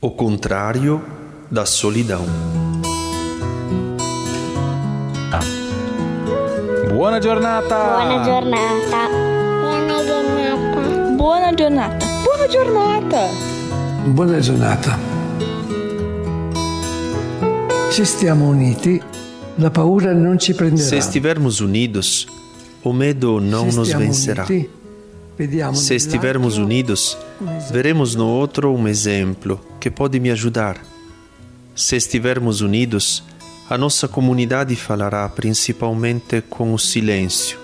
O contrário da solidão. Buona giornata! Buona giornata. Buona giornata. Buona giornata. Buona giornata. Buona giornata. Se stiamo uniti, la paura non ci prenderà. Se estivermos unidos, o medo não Se nos vencerá. uniti, Se estivermos unidos, veremos no outro um exemplo que pode me ajudar. Se estivermos unidos, a nossa comunidade falará principalmente com o silêncio,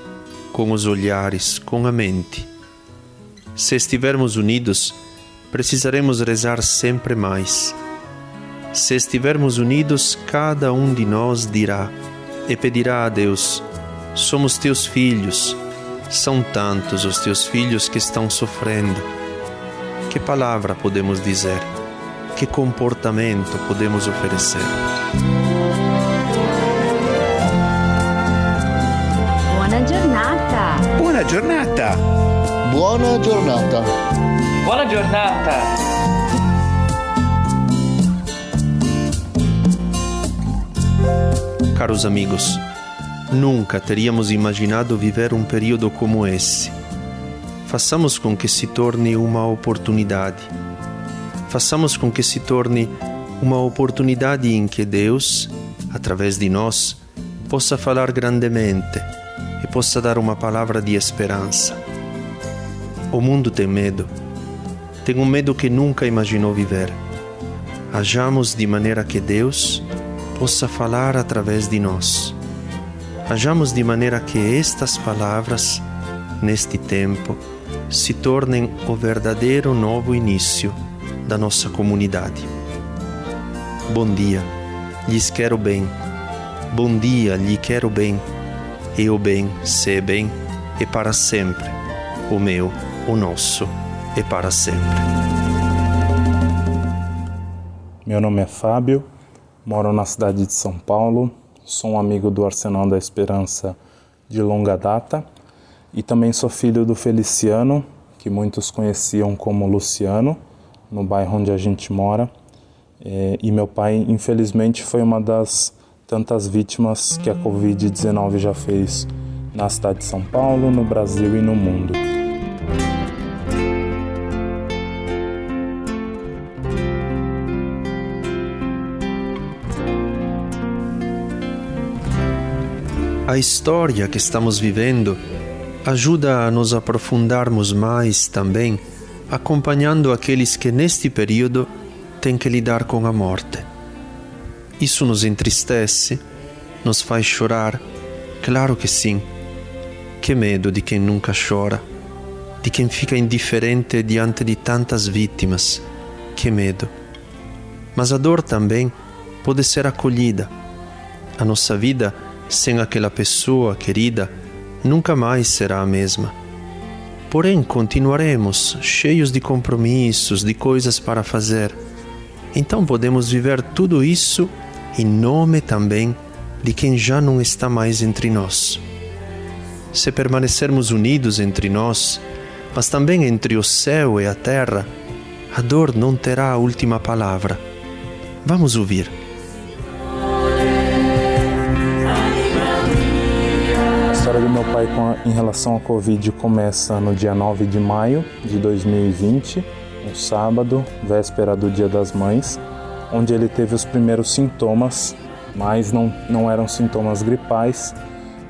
com os olhares, com a mente. Se estivermos unidos, precisaremos rezar sempre mais. Se estivermos unidos, cada um de nós dirá e pedirá a Deus: Somos teus filhos. São tantos os teus filhos que estão sofrendo. Que palavra podemos dizer? Que comportamento podemos oferecer? Buona giornata! Buona giornata! Buona giornata. Buona giornata! Caros amigos, nunca teríamos imaginado viver um período como esse. Façamos com que se torne uma oportunidade. Façamos com que se torne uma oportunidade em que Deus, através de nós, possa falar grandemente e possa dar uma palavra de esperança. O mundo tem medo. Tem um medo que nunca imaginou viver. Hajamos de maneira que Deus possa falar através de nós. Hajamos de maneira que estas palavras, neste tempo, se tornem o verdadeiro novo início da nossa comunidade. Bom dia, lhes quero bem. Bom dia, lhe quero bem. E o bem, se bem, é para sempre. O meu, o nosso, é para sempre. Meu nome é Fábio, moro na cidade de São Paulo, sou um amigo do Arsenal da Esperança de longa data e também sou filho do Feliciano, que muitos conheciam como Luciano, no bairro onde a gente mora. É, E meu pai, infelizmente, foi uma das tantas vítimas que a Covid-19 já fez na cidade de São Paulo, no Brasil e no mundo. A história que estamos vivendo ajuda a nos aprofundarmos mais também, acompanhando aqueles que neste período têm que lidar com a morte. Isso nos entristece, nos faz chorar? Claro que sim. Que medo de quem nunca chora, de quem fica indiferente diante de tantas vítimas. Que medo. Mas a dor também pode ser acolhida. A nossa vida sem aquela pessoa querida nunca mais será a mesma. Porém, continuaremos cheios de compromissos, de coisas para fazer. Então podemos viver tudo isso em nome também de quem já não está mais entre nós. Se permanecermos unidos entre nós, mas também entre o céu e a terra, a dor não terá a última palavra. Vamos ouvir. A- em relação à Covid começa no dia 9 de maio de 2020, um sábado, véspera do Dia das Mães, onde ele teve os primeiros sintomas, mas não, não eram sintomas gripais.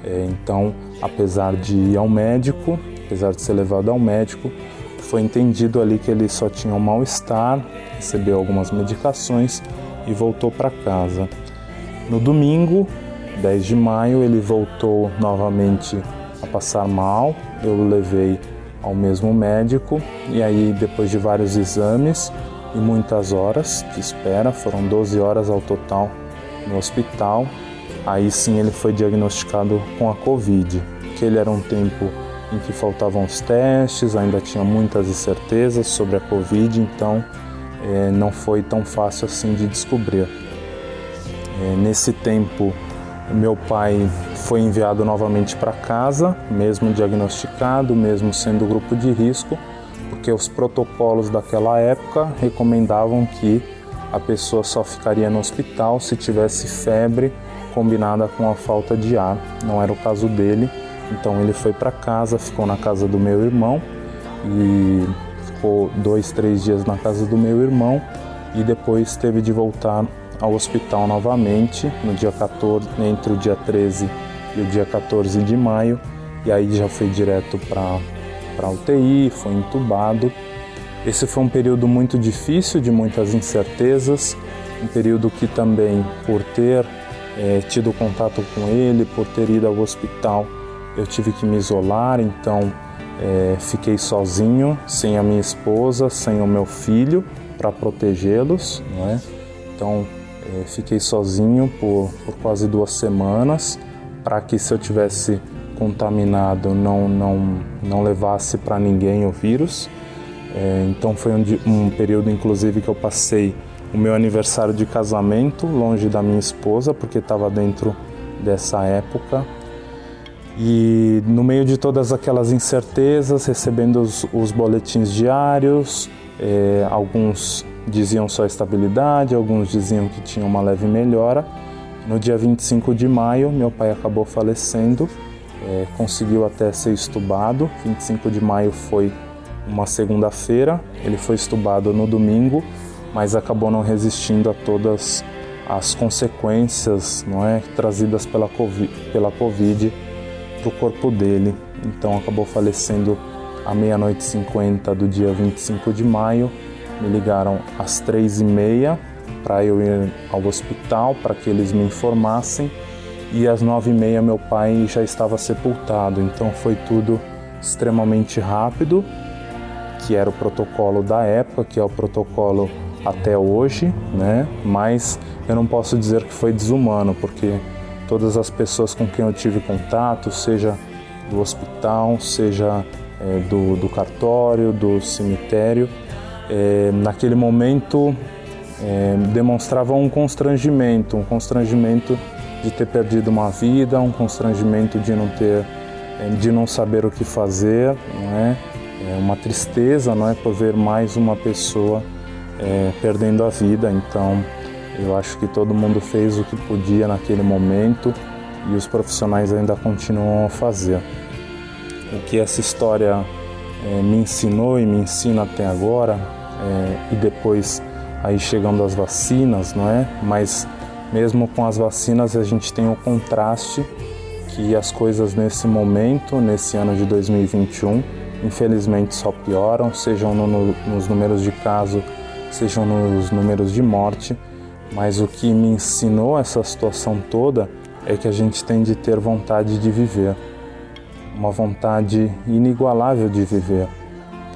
É, então, apesar de ir ao médico, apesar de ser levado ao médico, foi entendido ali que ele só tinha um mal-estar, recebeu algumas medicações e voltou para casa. No domingo, 10 de maio, ele voltou novamente a passar mal. Eu o levei ao mesmo médico e aí, depois de vários exames e muitas horas de espera, foram 12 horas ao total no hospital, aí sim ele foi diagnosticado com a Covid, que ele era um tempo em que faltavam os testes, ainda tinha muitas incertezas sobre a Covid, então eh, não foi tão fácil assim de descobrir. Eh, nesse tempo, meu pai foi enviado novamente para casa, mesmo diagnosticado, mesmo sendo grupo de risco, porque os protocolos daquela época recomendavam que a pessoa só ficaria no hospital se tivesse febre combinada com a falta de ar. Não era o caso dele, então ele foi para casa, ficou na casa do meu irmão e ficou dois, três dias na casa do meu irmão e depois teve de voltar ao hospital novamente no dia 14, entre o dia 13 e o dia 14 de maio, e aí já foi direto para para UTI, foi entubado. Esse foi um período muito difícil, de muitas incertezas, um período que também, por ter é, tido contato com ele, por ter ido ao hospital, eu tive que me isolar, então é, fiquei sozinho, sem a minha esposa, sem o meu filho, para protegê-los, é? Então é, fiquei sozinho por, por quase duas semanas para que se eu tivesse contaminado não não não levasse para ninguém o vírus. É, então foi um, um período inclusive que eu passei o meu aniversário de casamento longe da minha esposa porque estava dentro dessa época e no meio de todas aquelas incertezas recebendo os, os boletins diários é, alguns diziam só estabilidade, alguns diziam que tinha uma leve melhora. No dia 25 de maio, meu pai acabou falecendo, é, conseguiu até ser estubado. 25 de maio foi uma segunda-feira, ele foi estubado no domingo, mas acabou não resistindo a todas as consequências não é, trazidas pela COVID, pela COVID para o corpo dele. Então acabou falecendo à meia-noite 50 do dia 25 de maio me ligaram às três e meia para eu ir ao hospital para que eles me informassem e às nove e meia meu pai já estava sepultado. Então foi tudo extremamente rápido, que era o protocolo da época, que é o protocolo até hoje, né? Mas eu não posso dizer que foi desumano, porque todas as pessoas com quem eu tive contato, seja do hospital, seja é, do, do cartório, do cemitério, é, naquele momento é, demonstravam um constrangimento, um constrangimento de ter perdido uma vida, um constrangimento de não ter, é, de não saber o que fazer, não é? é uma tristeza, não é, por ver mais uma pessoa é, perdendo a vida. Então, eu acho que todo mundo fez o que podia naquele momento e os profissionais ainda continuam a fazer. O que essa história é, me ensinou e me ensina até agora é, e depois aí chegando as vacinas, não é? Mas mesmo com as vacinas a gente tem o contraste que as coisas nesse momento, nesse ano de 2021, infelizmente só pioram, sejam no, no, nos números de caso, sejam nos números de morte. Mas o que me ensinou essa situação toda é que a gente tem de ter vontade de viver, uma vontade inigualável de viver,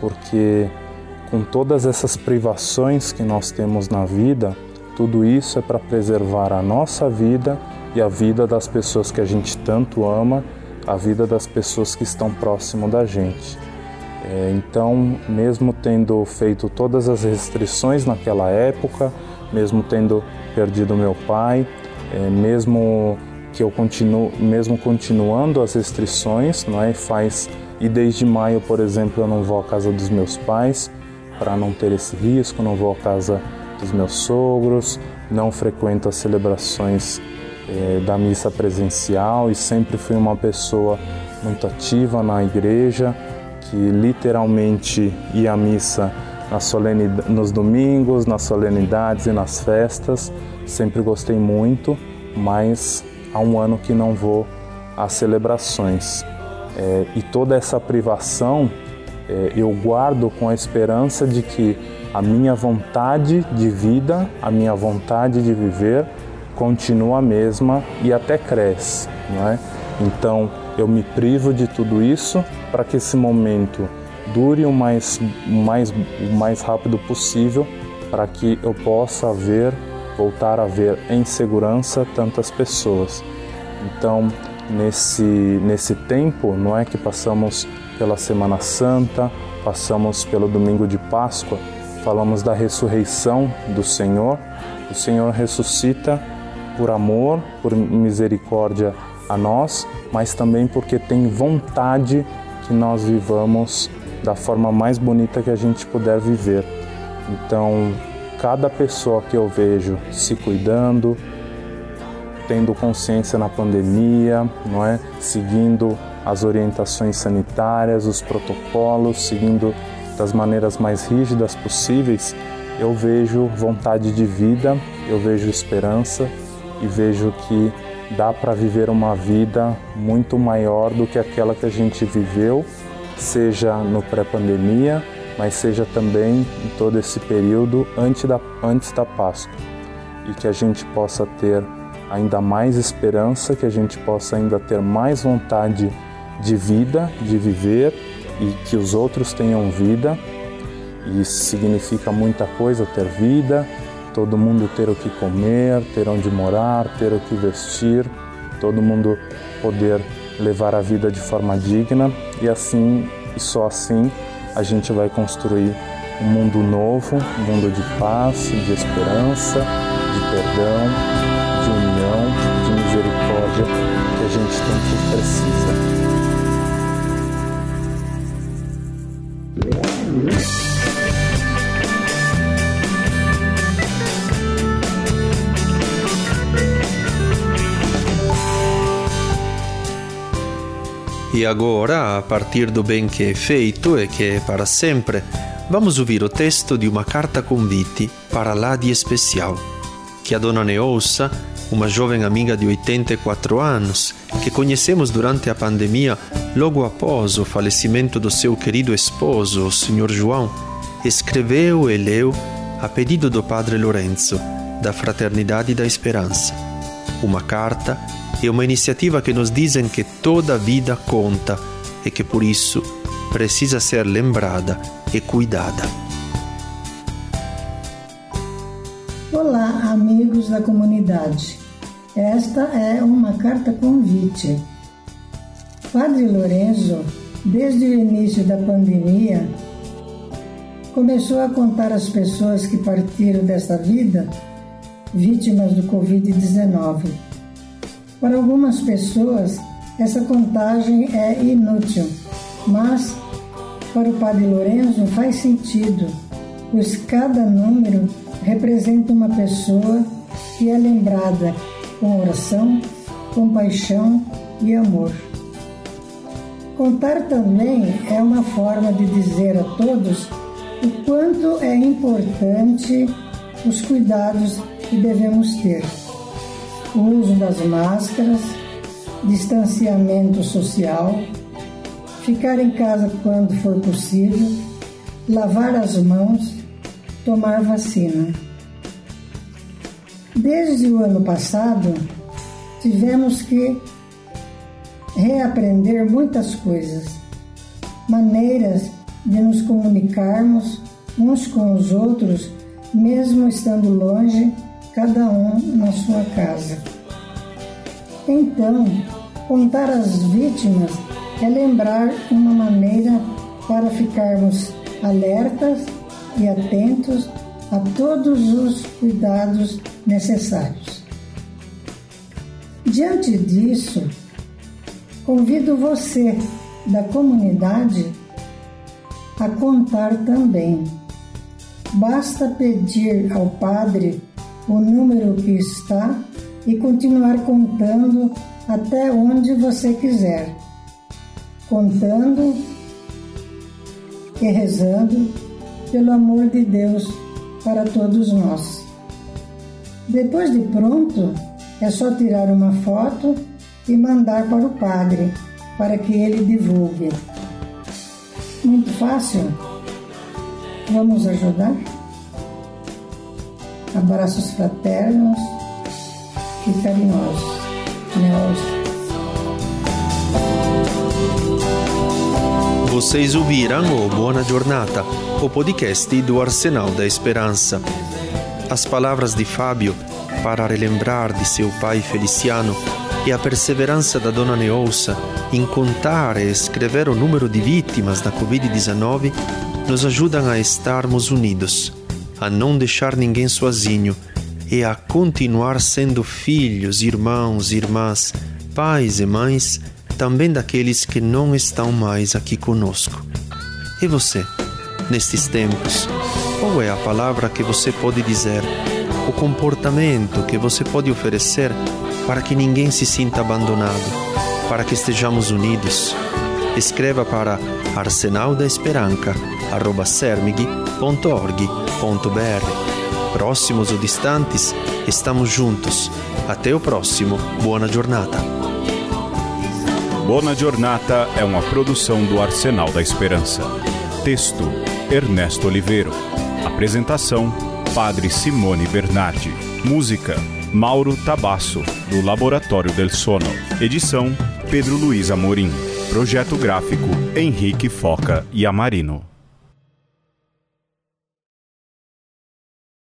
porque com todas essas privações que nós temos na vida, tudo isso é para preservar a nossa vida e a vida das pessoas que a gente tanto ama, a vida das pessoas que estão próximo da gente. É, então, mesmo tendo feito todas as restrições naquela época, mesmo tendo perdido meu pai, é, mesmo que eu continuo, mesmo continuando as restrições, não é? Faz e desde maio, por exemplo, eu não vou à casa dos meus pais para não ter esse risco, não vou à casa dos meus sogros, não frequento as celebrações eh, da missa presencial e sempre fui uma pessoa muito ativa na igreja, que literalmente ia à missa nos domingos, nas solenidades e nas festas. Sempre gostei muito, mas há um ano que não vou às celebrações. É, e toda essa privação é, eu guardo com a esperança de que a minha vontade de vida, a minha vontade de viver continua a mesma e até cresce, não é? Então eu me privo de tudo isso para que esse momento dure o mais, mais, o mais rápido possível para que eu possa ver, voltar a ver em segurança tantas pessoas. Então nesse, nesse tempo, não é que passamos pela Semana Santa, passamos pelo domingo de Páscoa, falamos da ressurreição do Senhor. O Senhor ressuscita por amor, por misericórdia a nós, mas também porque tem vontade que nós vivamos da forma mais bonita que a gente puder viver. Então, cada pessoa que eu vejo se cuidando, tendo consciência na pandemia, não é? Seguindo as orientações sanitárias, os protocolos, seguindo das maneiras mais rígidas possíveis, eu vejo vontade de vida, eu vejo esperança e vejo que dá para viver uma vida muito maior do que aquela que a gente viveu, seja no pré-pandemia, mas seja também em todo esse período antes da, antes da Páscoa. E que a gente possa ter ainda mais esperança, que a gente possa ainda ter mais vontade de vida, de viver e que os outros tenham vida. E isso significa muita coisa ter vida, todo mundo ter o que comer, ter onde morar, ter o que vestir, todo mundo poder levar a vida de forma digna e assim e só assim a gente vai construir um mundo novo, um mundo de paz, de esperança, de perdão, de união, de misericórdia que a gente tanto precisa. E agora, a partir do bem que é feito e que é para sempre, vamos ouvir o texto de uma carta convite para lá de especial, que a dona Neousa, uma jovem amiga de 84 anos, que conhecemos durante a pandemia, logo após o falecimento do seu querido esposo, o Sr. João, escreveu e leu a pedido do Padre Lorenzo, da Fraternidade da Esperança. Uma carta e uma iniciativa que nos dizem que toda vida conta e que por isso precisa ser lembrada e cuidada. Olá, amigos da comunidade. Esta é uma carta convite. Padre Lorenzo, desde o início da pandemia, começou a contar as pessoas que partiram desta vida vítimas do Covid-19 para algumas pessoas, essa contagem é inútil, mas para o Padre Lorenzo faz sentido, pois cada número representa uma pessoa que é lembrada com oração, compaixão e amor. Contar também é uma forma de dizer a todos o quanto é importante os cuidados que devemos ter o uso das máscaras, distanciamento social, ficar em casa quando for possível, lavar as mãos, tomar vacina. Desde o ano passado, tivemos que reaprender muitas coisas, maneiras de nos comunicarmos uns com os outros, mesmo estando longe cada um na sua casa. Então, contar as vítimas é lembrar uma maneira para ficarmos alertas e atentos a todos os cuidados necessários. Diante disso, convido você da comunidade a contar também. Basta pedir ao Padre o número que está e continuar contando até onde você quiser, contando e rezando pelo amor de Deus para todos nós. Depois de pronto, é só tirar uma foto e mandar para o padre para que ele divulgue. Muito fácil. Vamos ajudar? Abraços fraternos e carinhosos. Neos. Vocês ouviram o Buona Giornata, o podcast do Arsenal da Esperança. As palavras de Fábio para relembrar de seu pai Feliciano e a perseverança da dona Neousa em contar e escrever o número de vítimas da Covid-19 nos ajudam a estarmos unidos a não deixar ninguém sozinho e a continuar sendo filhos, irmãos, irmãs, pais e mães também daqueles que não estão mais aqui conosco. E você, nestes tempos, Qual é a palavra que você pode dizer? O comportamento que você pode oferecer para que ninguém se sinta abandonado, para que estejamos unidos? Escreva para arsenaldaesperanca.sermig.org.br. Próximos ou distantes, estamos juntos. Até o próximo. Boa jornada. Bona Giornata é uma produção do Arsenal da Esperança. Texto: Ernesto Oliveiro. Apresentação: Padre Simone Bernardi. Música: Mauro Tabasso, do Laboratório del Sono. Edição: Pedro Luiz Amorim. Projeto gráfico: Henrique Foca e Amarino.